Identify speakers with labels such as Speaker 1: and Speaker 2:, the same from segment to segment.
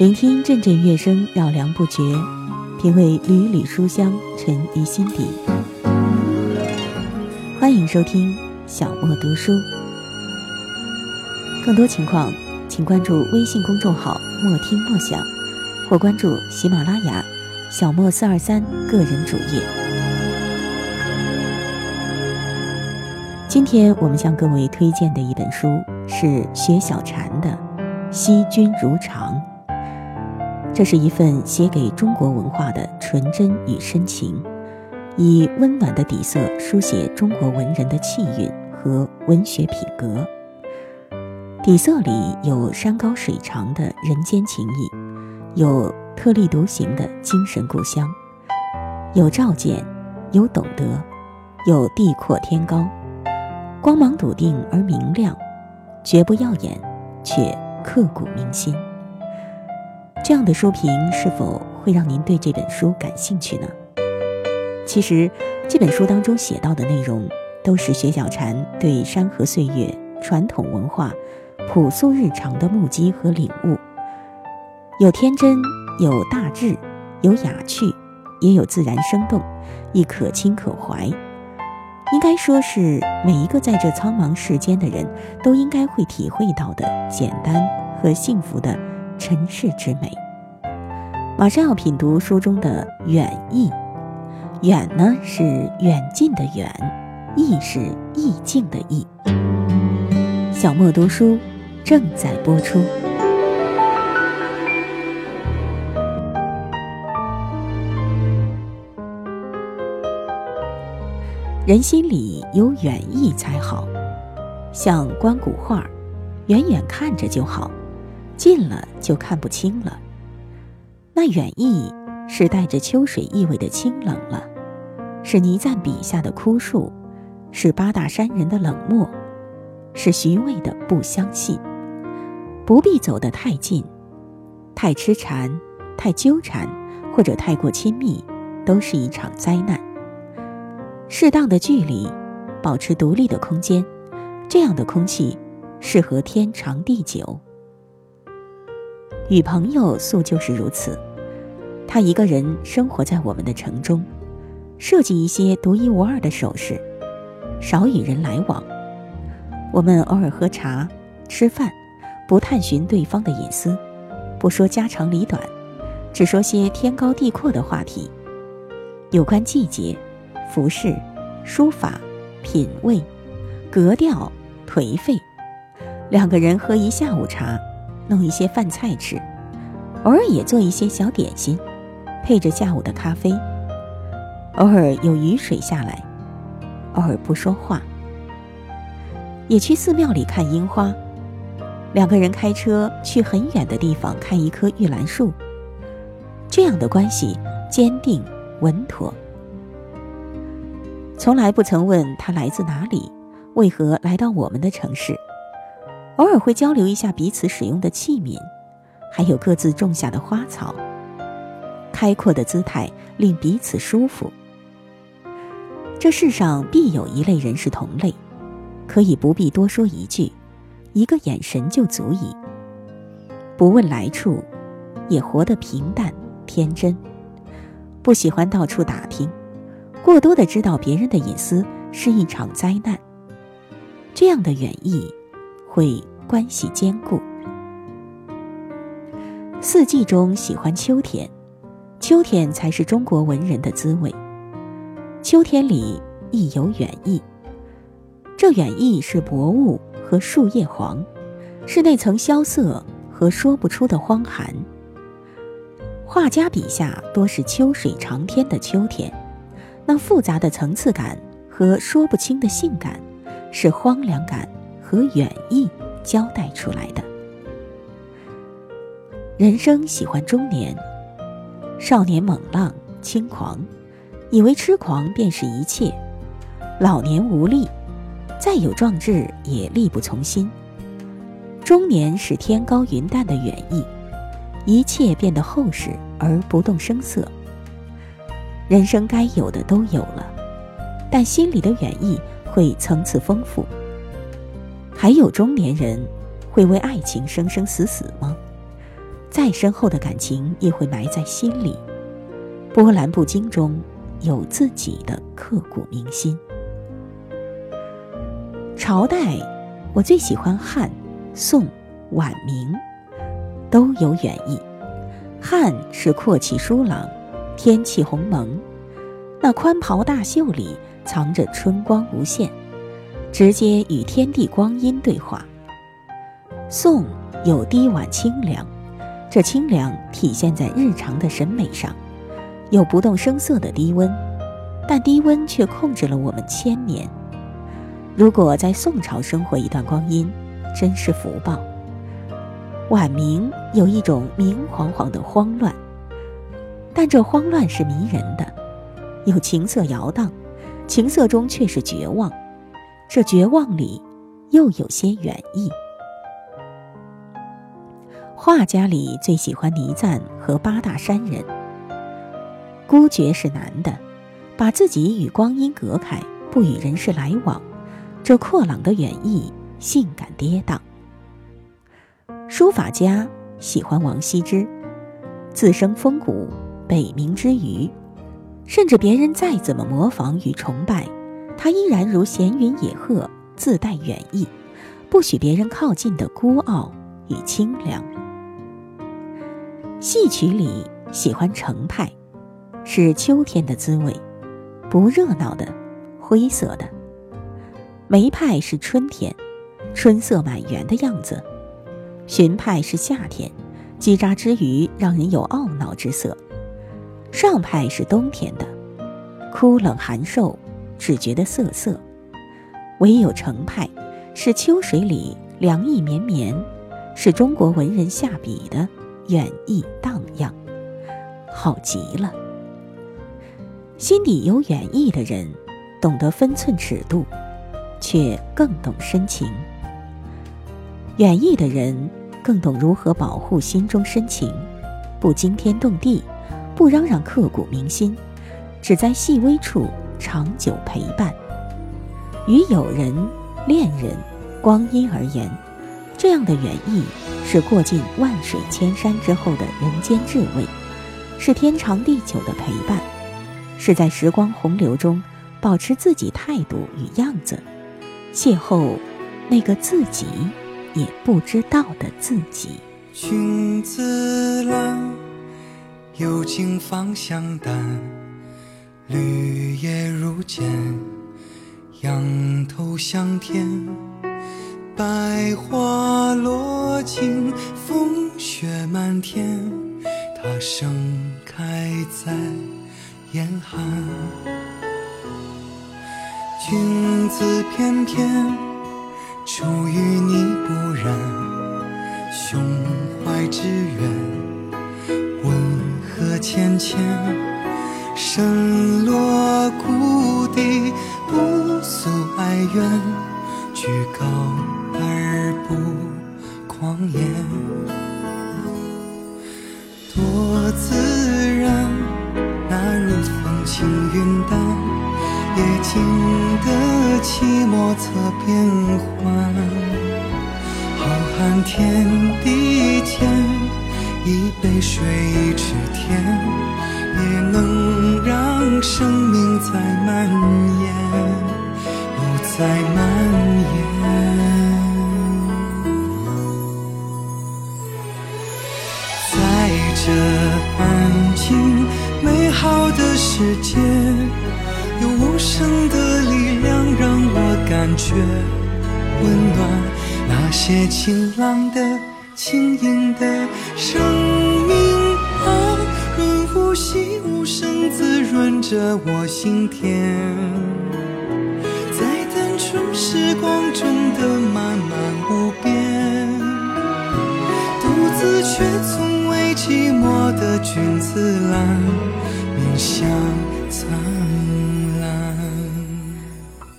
Speaker 1: 聆听阵阵乐声，绕梁不绝；品味缕缕书香，沉于心底。欢迎收听小莫读书。更多情况，请关注微信公众号“莫听莫想”，或关注喜马拉雅“小莫四二三”个人主页。今天我们向各位推荐的一本书是薛小禅的《惜君如常》。这是一份写给中国文化的纯真与深情，以温暖的底色书写中国文人的气韵和文学品格。底色里有山高水长的人间情谊，有特立独行的精神故乡，有照见，有懂得，有地阔天高，光芒笃定而明亮，绝不耀眼，却刻骨铭心。这样的书评是否会让您对这本书感兴趣呢？其实，这本书当中写到的内容，都是薛小禅对山河岁月、传统文化、朴素日常的目击和领悟，有天真，有大志，有雅趣，也有自然生动，亦可亲可怀。应该说是每一个在这苍茫世间的人都应该会体会到的简单和幸福的。尘世之美，马上要品读书中的远意。远呢是远近的远，意是意境的意。小莫读书正在播出。人心里有远意才好，像观古画，远远看着就好。近了就看不清了，那远意是带着秋水意味的清冷了，是倪瓒笔下的枯树，是八大山人的冷漠，是徐渭的不相信。不必走得太近，太痴缠、太纠缠，或者太过亲密，都是一场灾难。适当的距离，保持独立的空间，这样的空气适合天长地久。与朋友素就是如此，他一个人生活在我们的城中，设计一些独一无二的首饰，少与人来往。我们偶尔喝茶、吃饭，不探寻对方的隐私，不说家长里短，只说些天高地阔的话题，有关季节、服饰、书法、品味、格调、颓废。两个人喝一下午茶。弄一些饭菜吃，偶尔也做一些小点心，配着下午的咖啡。偶尔有雨水下来，偶尔不说话。也去寺庙里看樱花，两个人开车去很远的地方看一棵玉兰树。这样的关系坚定稳妥，从来不曾问他来自哪里，为何来到我们的城市。偶尔会交流一下彼此使用的器皿，还有各自种下的花草。开阔的姿态令彼此舒服。这世上必有一类人是同类，可以不必多说一句，一个眼神就足以。不问来处，也活得平淡天真，不喜欢到处打听，过多的知道别人的隐私是一场灾难。这样的远意。会关系坚固。四季中喜欢秋天，秋天才是中国文人的滋味。秋天里亦有远意，这远意是薄雾和树叶黄，是那层萧瑟和说不出的荒寒。画家笔下多是秋水长天的秋天，那复杂的层次感和说不清的性感，是荒凉感。和远意交代出来的。人生喜欢中年，少年猛浪轻狂，以为痴狂便是一切；老年无力，再有壮志也力不从心。中年是天高云淡的远意，一切变得厚实而不动声色。人生该有的都有了，但心里的远意会层次丰富。还有中年人会为爱情生生死死吗？再深厚的感情也会埋在心里，波澜不惊中有自己的刻骨铭心。朝代，我最喜欢汉、宋、晚、明，都有远意。汉是阔气疏朗，天气鸿蒙，那宽袍大袖里藏着春光无限，直接与天地光阴对话。宋有低婉清凉，这清凉体现在日常的审美上，有不动声色的低温，但低温却控制了我们千年。如果在宋朝生活一段光阴，真是福报。晚明有一种明晃晃的慌乱，但这慌乱是迷人的，有情色摇荡，情色中却是绝望，这绝望里又有些远意。画家里最喜欢倪瓒和八大山人，孤绝是难的，把自己与光阴隔开，不与人世来往。这阔朗的远意，性感跌宕。书法家喜欢王羲之，自生风骨，北冥之鱼。甚至别人再怎么模仿与崇拜，他依然如闲云野鹤，自带远意，不许别人靠近的孤傲与清凉。戏曲里喜欢程派，是秋天的滋味，不热闹的，灰色的。梅派是春天，春色满园的样子；荀派是夏天，叽喳之余让人有懊恼之色；上派是冬天的，枯冷寒瘦，只觉得涩涩；唯有程派，是秋水里凉意绵绵，是中国文人下笔的远意荡漾，好极了。心底有远意的人，懂得分寸尺度。却更懂深情。远意的人更懂如何保护心中深情，不惊天动地，不嚷嚷刻骨铭心，只在细微处长久陪伴。于友人、恋人、光阴而言，这样的远意是过尽万水千山之后的人间至味，是天长地久的陪伴，是在时光洪流中保持自己态度与样子。邂逅那个自己也不知道的自己。
Speaker 2: 君子兰，幽静芳香淡，绿叶如剑，仰头向天。百花落尽，风雪漫天，它盛开在严寒。君子翩翩，出淤泥不染，胸怀之远，温和浅浅，身落谷底，不诉哀怨，居高而不狂言，多自然，那如风轻云淡。也经得起莫测变幻，浩瀚天地间，一杯水一池天，也能让生命在蔓延，不，再蔓延。在这安静美好的世界。有无声的力量让我感觉温暖，那些晴朗的、轻盈的生润着我心田，在单纯时光中的漫漫无边，独自却从未寂寞的君子兰，面向苍。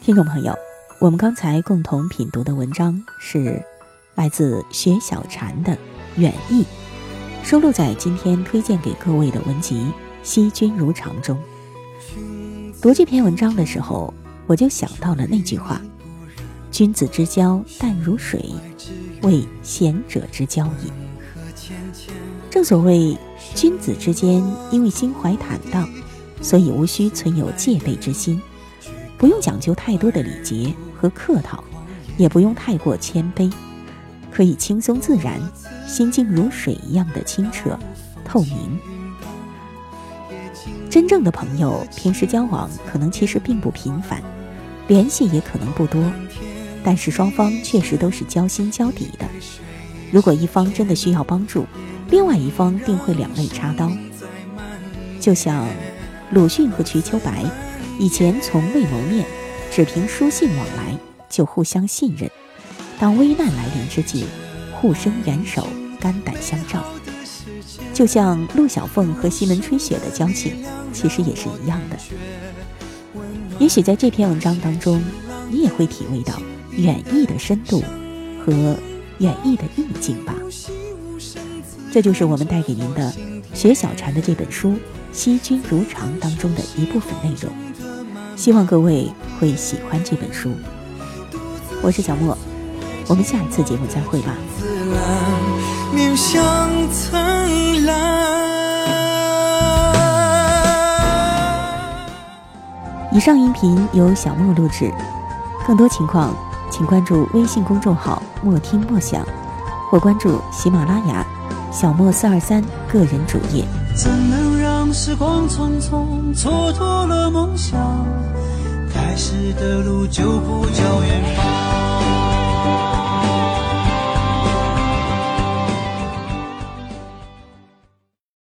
Speaker 1: 听众朋友，我们刚才共同品读的文章是来自薛小禅的《远意》，收录在今天推荐给各位的文集《惜君如常》中。读这篇文章的时候，我就想到了那句话：“君子之交淡如水，为贤者之交矣。”正所谓，君子之间因为心怀坦荡，所以无需存有戒备之心，不用讲究太多的礼节和客套，也不用太过谦卑，可以轻松自然，心静如水一样的清澈透明。真正的朋友，平时交往可能其实并不频繁，联系也可能不多，但是双方确实都是交心交底的。如果一方真的需要帮助，另外一方定会两肋插刀。就像鲁迅和瞿秋白，以前从未谋面，只凭书信往来就互相信任，当危难来临之际，互伸援手，肝胆相照。就像陆小凤和西门吹雪的交情，其实也是一样的。也许在这篇文章当中，你也会体味到远意的深度和远意的意境吧。这就是我们带给您的学小禅的这本书《惜君如常》当中的一部分内容。希望各位会喜欢这本书。我是小莫，我们下一次节目再会吧。面向灿烂。以上音频由小莫录制，更多情况请关注微信公众号“莫听莫想”，或关注喜马拉雅小莫四二三个人主页。怎能让时光匆匆蹉跎了梦想？开始的路就不叫远方。